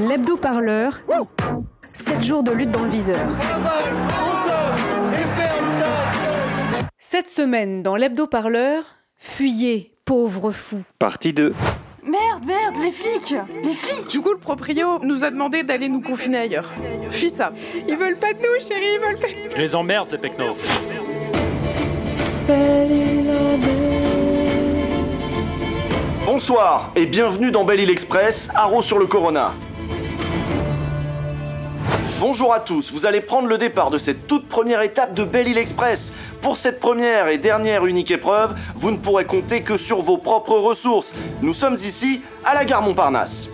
L'hebdo-parleur. 7 jours de lutte dans le viseur. Cette semaine, dans l'hebdo-parleur, fuyez, pauvre fou. Partie 2. Merde, merde, les flics Les flics Du coup, le proprio nous a demandé d'aller nous confiner ailleurs. Fis ça. Ils veulent pas de nous, chérie, ils veulent pas de Je les emmerde, ces pecnos. Bonsoir et bienvenue dans Belle Île Express, Haro sur le Corona. Bonjour à tous, vous allez prendre le départ de cette toute première étape de Belle Île Express. Pour cette première et dernière unique épreuve, vous ne pourrez compter que sur vos propres ressources. Nous sommes ici à la gare Montparnasse.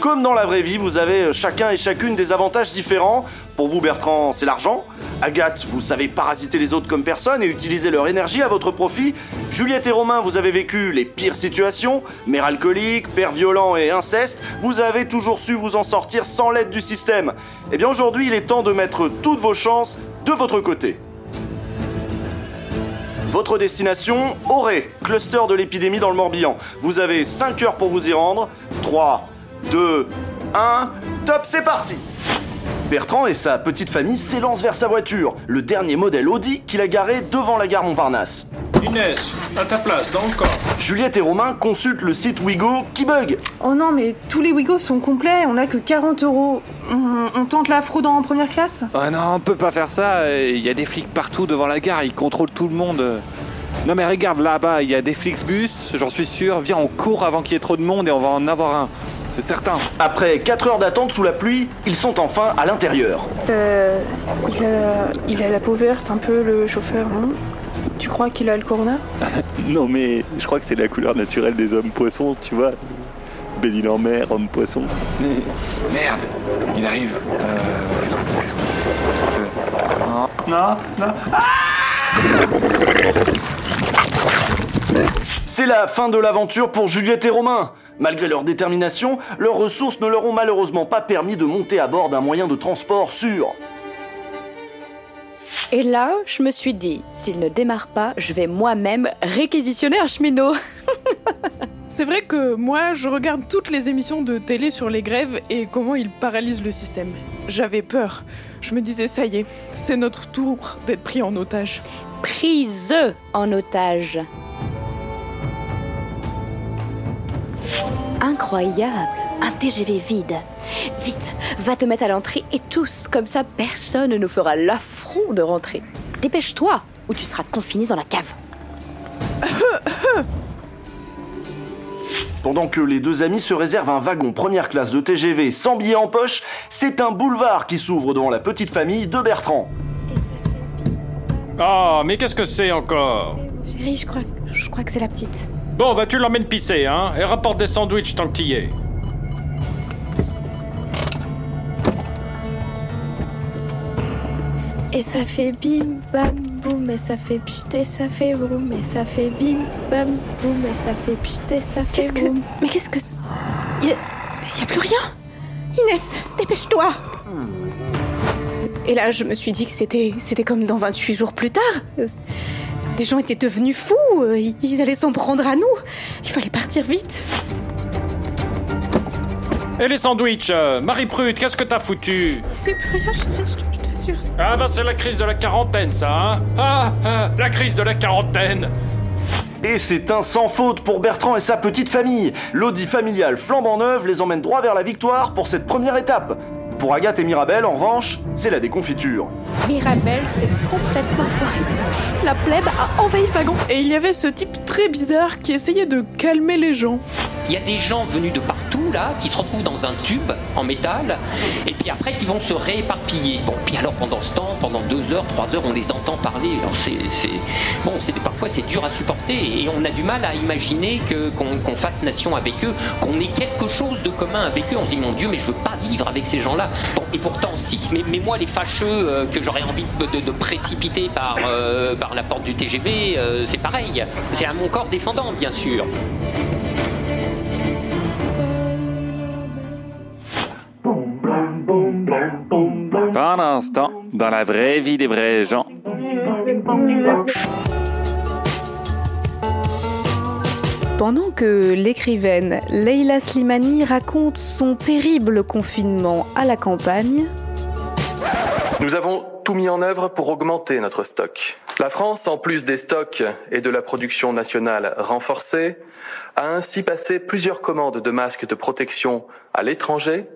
Comme dans la vraie vie, vous avez chacun et chacune des avantages différents. Pour vous, Bertrand, c'est l'argent. Agathe, vous savez parasiter les autres comme personne et utiliser leur énergie à votre profit. Juliette et Romain, vous avez vécu les pires situations. Mère alcoolique, père violent et inceste. Vous avez toujours su vous en sortir sans l'aide du système. Eh bien aujourd'hui, il est temps de mettre toutes vos chances de votre côté. Votre destination, Auré, cluster de l'épidémie dans le Morbihan. Vous avez 5 heures pour vous y rendre. 3, 2, 1, top, c'est parti Bertrand et sa petite famille s'élancent vers sa voiture, le dernier modèle Audi qu'il a garé devant la gare Montparnasse. Inès, à ta place, dans le corps. Juliette et Romain consultent le site Wigo qui bug. Oh non, mais tous les Wigos sont complets, on a que 40 euros. On, on tente la fraude en première classe? Oh non, on peut pas faire ça. Il y a des flics partout devant la gare, ils contrôlent tout le monde. Non mais regarde là-bas, il y a des Flixbus, j'en suis sûr. Viens, on court avant qu'il y ait trop de monde et on va en avoir un. C'est certain. Après 4 heures d'attente sous la pluie, ils sont enfin à l'intérieur. Euh. Il a, la, il a la peau verte, un peu le chauffeur, non? Tu crois qu'il a le corona? Non mais je crois que c'est la couleur naturelle des hommes poissons, tu vois. Béline en mer, homme poisson. Merde, il arrive. Euh, qu'est-ce qu'on- qu'est-ce qu'on- Non, non. C'est la fin de l'aventure pour Juliette et Romain. Malgré leur détermination, leurs ressources ne leur ont malheureusement pas permis de monter à bord d'un moyen de transport sûr. Et là, je me suis dit, s'il ne démarre pas, je vais moi-même réquisitionner un cheminot. C'est vrai que moi, je regarde toutes les émissions de télé sur les grèves et comment ils paralysent le système. J'avais peur. Je me disais, ça y est, c'est notre tour d'être pris en otage. Prise en otage. Incroyable, un TGV vide. Vite, va te mettre à l'entrée et tous, comme ça personne ne nous fera l'affront de rentrer. Dépêche-toi ou tu seras confiné dans la cave. Pendant que les deux amis se réservent un wagon première classe de TGV sans billet en poche, c'est un boulevard qui s'ouvre devant la petite famille de Bertrand. Oh, mais qu'est-ce que c'est encore? Chérie, je crois, je crois que c'est la petite. Bon, bah tu l'emmènes pisser, hein, et rapporte des sandwichs tant que t'y es. Et ça fait bim bam boum et ça fait pchit et ça fait vroom et ça fait bim bam boum et ça fait pchit et ça fait Qu'est-ce que. vroom. Mais qu'est-ce que. c'est- Y a, y a plus rien Inès, dépêche-toi Et là, je me suis dit que c'était, c'était comme dans 28 jours plus tard. Des gens étaient devenus fous, euh, ils allaient s'en prendre à nous. Il fallait partir vite. Et les sandwichs euh, Marie Prude, qu'est-ce que t'as foutu Mais plus rien, je, je- je t'assure. Ah bah c'est la crise de la quarantaine, ça, hein Ah, ah, la crise de la quarantaine Et c'est un sans faute pour Bertrand et sa petite famille. L'audi familial flambant neuve les emmène droit vers la victoire pour cette première étape. Pour Agathe et Mirabel, en revanche, c'est la déconfiture. Mirabel s'est complètement foiré. La plèbe a envahi le wagon. Et il y avait ce type très bizarre qui essayait de calmer les gens. Il y a des gens venus de qui se retrouvent dans un tube en métal et puis après qui vont se rééparpiller. Bon, puis alors pendant ce temps, pendant deux heures, trois heures, on les entend parler. Bon, c'est parfois c'est dur à supporter et on a du mal à imaginer que qu'on, fasse nation avec eux, qu'on ait quelque chose de commun avec eux. On se dit mon Dieu, mais je veux pas vivre avec ces gens-là. Bon, et pourtant si. Mais, mais moi les fâcheux euh, que j'aurais envie de précipiter par euh, par la porte du TGV, euh, c'est pareil. C'est à mon corps défendant, bien sûr. Dans la vraie vie des vrais gens. Pendant que l'écrivaine Leila Slimani raconte son terrible confinement à la campagne, Nous avons tout mis en œuvre pour augmenter notre stock. La France, en plus des stocks et de la production nationale renforcée, a ainsi passé plusieurs commandes de masques de protection à l'étranger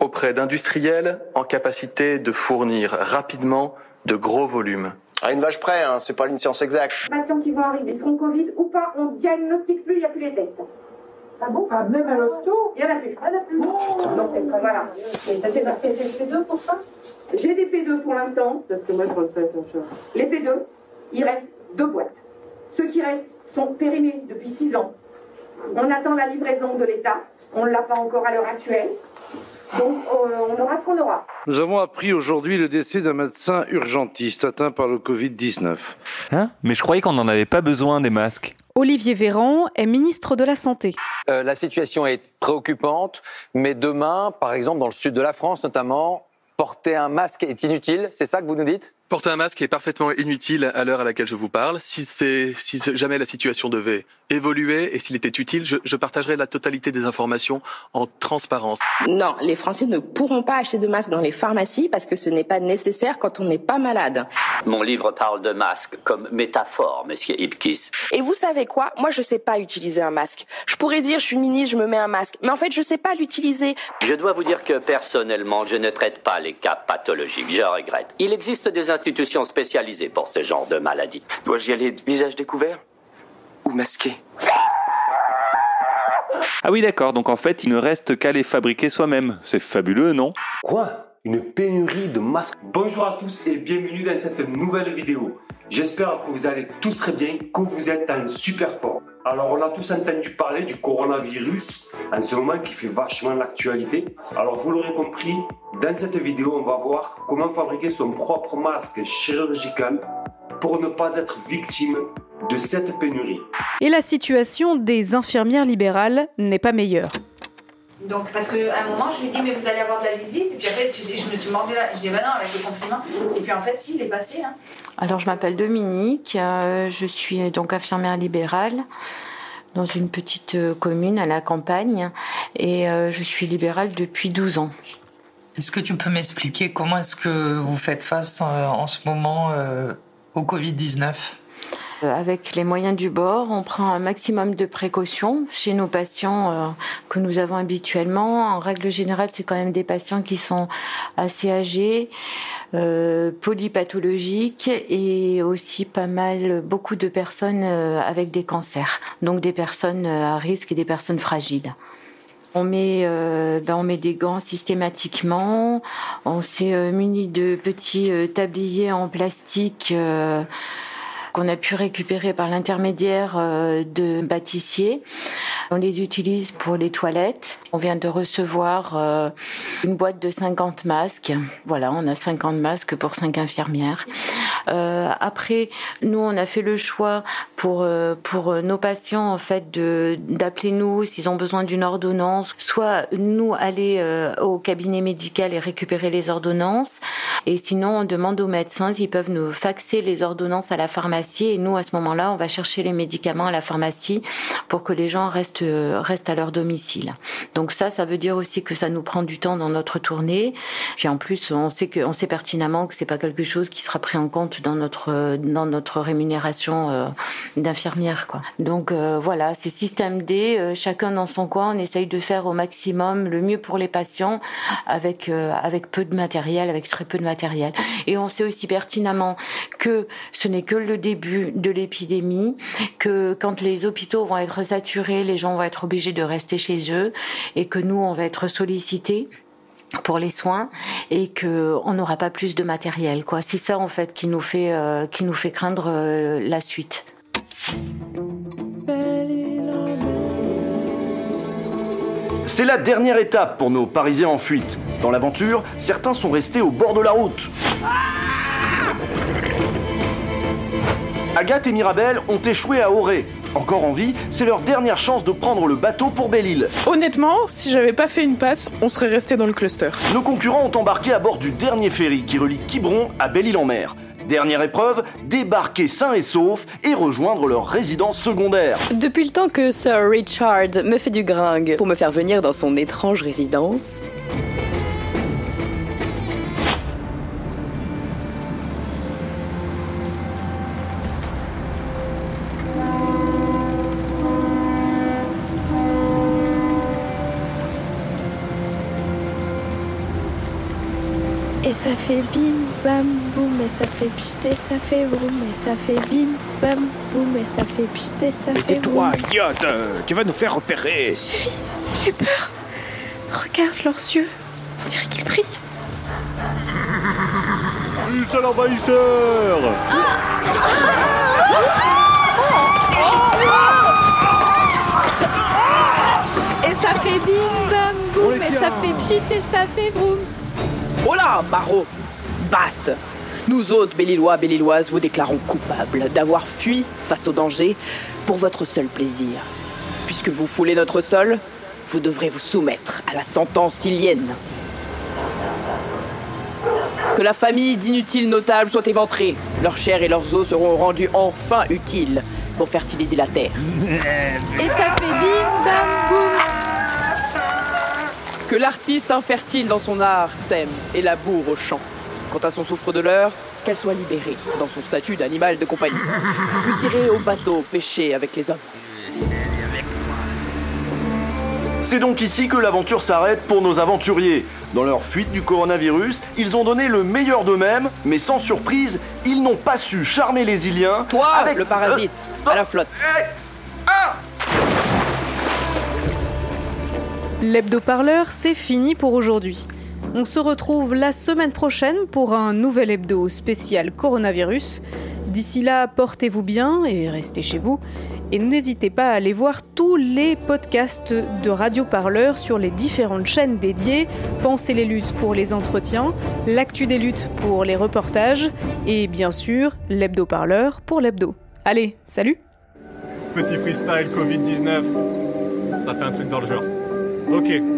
auprès d'industriels en capacité de fournir rapidement de gros volumes. À une vache près, hein, c'est pas une science exacte. Les patients qui vont arriver seront Covid ou pas, on diagnostique plus, il n'y a plus les tests. Ah bon? Ah, même à l'hosto? Il n'y en a plus. Il n'y en a plus. Non, c'est vrai, voilà. Et T'as fait t'as fait des P2 pour ça? J'ai des P2 pour l'instant, parce que moi je refais attention. Les P2, il reste deux boîtes. Ceux qui restent sont périmés depuis six ans. On attend la livraison de l'État. On ne l'a pas encore à l'heure actuelle. Donc, euh, on aura ce qu'on aura. Nous avons appris aujourd'hui le décès d'un médecin urgentiste atteint par le Covid-19. Hein? Mais je croyais qu'on n'en avait pas besoin des masques. Olivier Véran est ministre de la Santé. Euh, la situation est préoccupante, mais demain, par exemple, dans le sud de la France notamment, porter un masque est inutile, c'est ça que vous nous dites? Porter un masque est parfaitement inutile à l'heure à laquelle je vous parle. Si, c'est, si jamais la situation devait évoluer et s'il était utile, je, je partagerai la totalité des informations en transparence. Non, les Français ne pourront pas acheter de masques dans les pharmacies parce que ce n'est pas nécessaire quand on n'est pas malade. Mon livre parle de masque comme métaphore, monsieur Ipkiss. Et vous savez quoi? Moi, je sais pas utiliser un masque. Je pourrais dire, je suis ministre, je me mets un masque. Mais en fait, je sais pas l'utiliser. Je dois vous dire que personnellement, je ne traite pas les cas pathologiques. Je regrette. Il existe des institutions spécialisées pour ce genre de maladie. Dois-je y aller visage découvert Ou masqué? Ah oui, d'accord, donc en fait, il ne reste qu'à les fabriquer soi-même. C'est fabuleux, non? Quoi? Une pénurie de masques? Bonjour à tous et bienvenue dans cette nouvelle vidéo. J'espère que vous allez tous très bien, que vous êtes en super forme. Alors on a tous entendu parler du coronavirus en ce moment qui fait vachement l'actualité. Alors vous l'aurez compris, dans cette vidéo on va voir comment fabriquer son propre masque chirurgical pour ne pas être victime de cette pénurie. Et la situation des infirmières libérales n'est pas meilleure. Donc, parce qu'à un moment, je lui dis, mais vous allez avoir de la visite. Et puis après, tu sais, je me suis mordu là. Je dis, bah non, avec le confinement. Et puis en fait, si, il est passé. Hein. Alors, je m'appelle Dominique. euh, je suis donc infirmière libérale dans une petite euh, commune à la campagne. Et euh, je suis libérale depuis 12 ans. Est-ce que tu peux m'expliquer comment est-ce que vous faites face en ce moment euh, au Covid-19 Euh, Avec les moyens du bord, on prend un maximum de précautions chez nos patients euh, que nous avons habituellement. En règle générale, c'est quand même des patients qui sont assez âgés, euh, polypathologiques et aussi pas mal, beaucoup de personnes euh, avec des cancers. Donc des personnes à risque et des personnes fragiles. On met, ben, on met des gants systématiquement. On s'est euh, muni de petits tabliers en plastique qu'on a pu récupérer par l'intermédiaire euh, de bâtissiers. On les utilise pour les toilettes. On vient de recevoir euh, une boîte de 50 masques. Voilà, on a 50 masques pour 5 infirmières. Euh, après, nous, on a fait le choix pour, pour nos patients, en fait, d'appeler nous s'ils ont besoin d'une ordonnance, soit nous aller au cabinet médical et récupérer les ordonnances. Et sinon, on demande aux médecins s'ils peuvent nous faxer les ordonnances à la pharmacie. Et nous, à ce moment-là, on va chercher les médicaments à la pharmacie pour que les gens restent, euh, restent à leur domicile. Donc ça, ça veut dire aussi que ça nous prend du temps dans notre tournée. Puis en plus, on sait que, on sait pertinemment que c'est pas quelque chose qui sera pris en compte dans notre, euh, dans notre rémunération euh, d'infirmière. Donc voilà, c'est système D, chacun dans son coin, on essaye de faire au maximum le mieux pour les patients avec, avec peu de matériel, avec très peu de matériel. Et on sait aussi pertinemment que ce n'est que le début de l'épidémie, que quand les hôpitaux vont être saturés, les gens vont être obligés de rester chez eux et que nous, on va être sollicités pour les soins et que on n'aura pas plus de matériel quoi c'est ça en fait qui nous fait euh, qui nous fait craindre euh, la suite C'est la dernière étape pour nos Parisiens en fuite. Dans l'aventure, certains sont restés au bord de la route. Agathe et Mirabel ont échoué à Auray. Encore en vie, c'est leur dernière chance de prendre le bateau pour Belle-Île. Honnêtement, si j'avais pas fait une passe, on serait resté dans le cluster. Nos concurrents ont embarqué à bord du dernier ferry qui relie Quiberon à Belle-Île-en-Mer. Dernière épreuve, débarquer sain et sauf et rejoindre leur résidence secondaire. Depuis le temps que Sir Richard me fait du gringue pour me faire venir dans son étrange résidence, fait bim bam boum et ça fait pchit et ça fait vroom et ça fait bim bam boum et ça fait pchit et ça fait Tais-toi, idiote euh, Tu vas nous faire repérer Chérie, j'ai peur. Regarde leurs yeux. On dirait qu'ils brillent. À l'envahisseur Et ça fait bim bam boum et ça fait pchit et ça fait vroom. Oh là, Barreau Baste Nous autres, Bellillois, Bellilloises, vous déclarons coupables d'avoir fui face au danger pour votre seul plaisir. Puisque vous foulez notre sol, vous devrez vous soumettre à la sentence ilienne. Que la famille d'inutiles notables soit éventrée. Leur chair et leurs os seront rendus enfin utiles pour fertiliser la terre. Et ça fait bim bam boum. Que l'artiste infertile dans son art sème et laboure au champ. Quant à son souffre de l'heure, qu'elle soit libérée dans son statut d'animal de compagnie. Vous irez au bateau pêcher avec les hommes. C'est donc ici que l'aventure s'arrête pour nos aventuriers. Dans leur fuite du coronavirus, ils ont donné le meilleur d'eux-mêmes, mais sans surprise, ils n'ont pas su charmer les Iliens. Toi, avec le parasite, à la flotte. L'hebdo-parleur, c'est fini pour aujourd'hui. On se retrouve la semaine prochaine pour un nouvel hebdo spécial coronavirus. D'ici là, portez-vous bien et restez chez vous. Et n'hésitez pas à aller voir tous les podcasts de Radio Parleur sur les différentes chaînes dédiées. Pensez les luttes pour les entretiens, l'actu des luttes pour les reportages et bien sûr l'hebdo parleur pour l'hebdo. Allez, salut Petit freestyle Covid-19. Ça fait un truc dans le genre. Ok.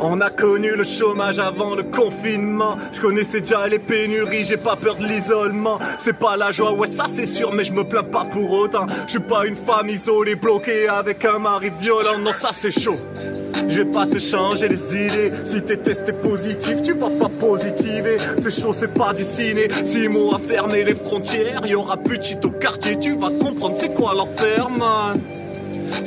On a connu le chômage avant le confinement. Je connaissais déjà les pénuries, j'ai pas peur de l'isolement. C'est pas la joie, ouais, ça c'est sûr, mais je me plains pas pour autant. Je suis pas une femme isolée, bloquée avec un mari violent. Non, ça c'est chaud. Je vais pas te changer les idées. Si t'es testé positif, tu vas pas positiver. C'est chaud, c'est pas du ciné. Six mots à fermer les frontières. Y aura plus de shit au quartier. Tu vas comprendre c'est quoi l'enfer, man.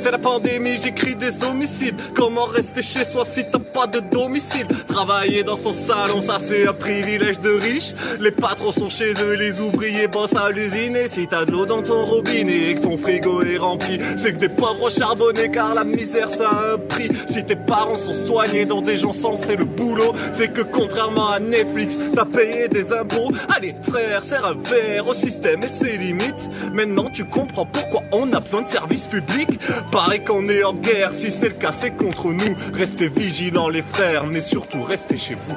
C'est la pandémie, j'écris des homicides. Comment rester chez soi si t'as pas de domicile? Travailler dans son salon, ça c'est un privilège de riche. Les patrons sont chez eux, les ouvriers bossent à l'usine. Et si t'as de l'eau dans ton robinet et que ton frigo est rempli, c'est que des pauvres charbonnés car la misère ça a un prix. Si tes parents sont soignés dans des gens sans c'est le boulot, c'est que contrairement à Netflix, t'as payé des impôts. Allez frère, serre un verre au système et ses limites. Maintenant tu comprends pourquoi on a besoin de services publics. Pareil qu'on est en guerre, si c'est le cas, c'est contre nous. Restez vigilants les frères, mais surtout restez chez vous.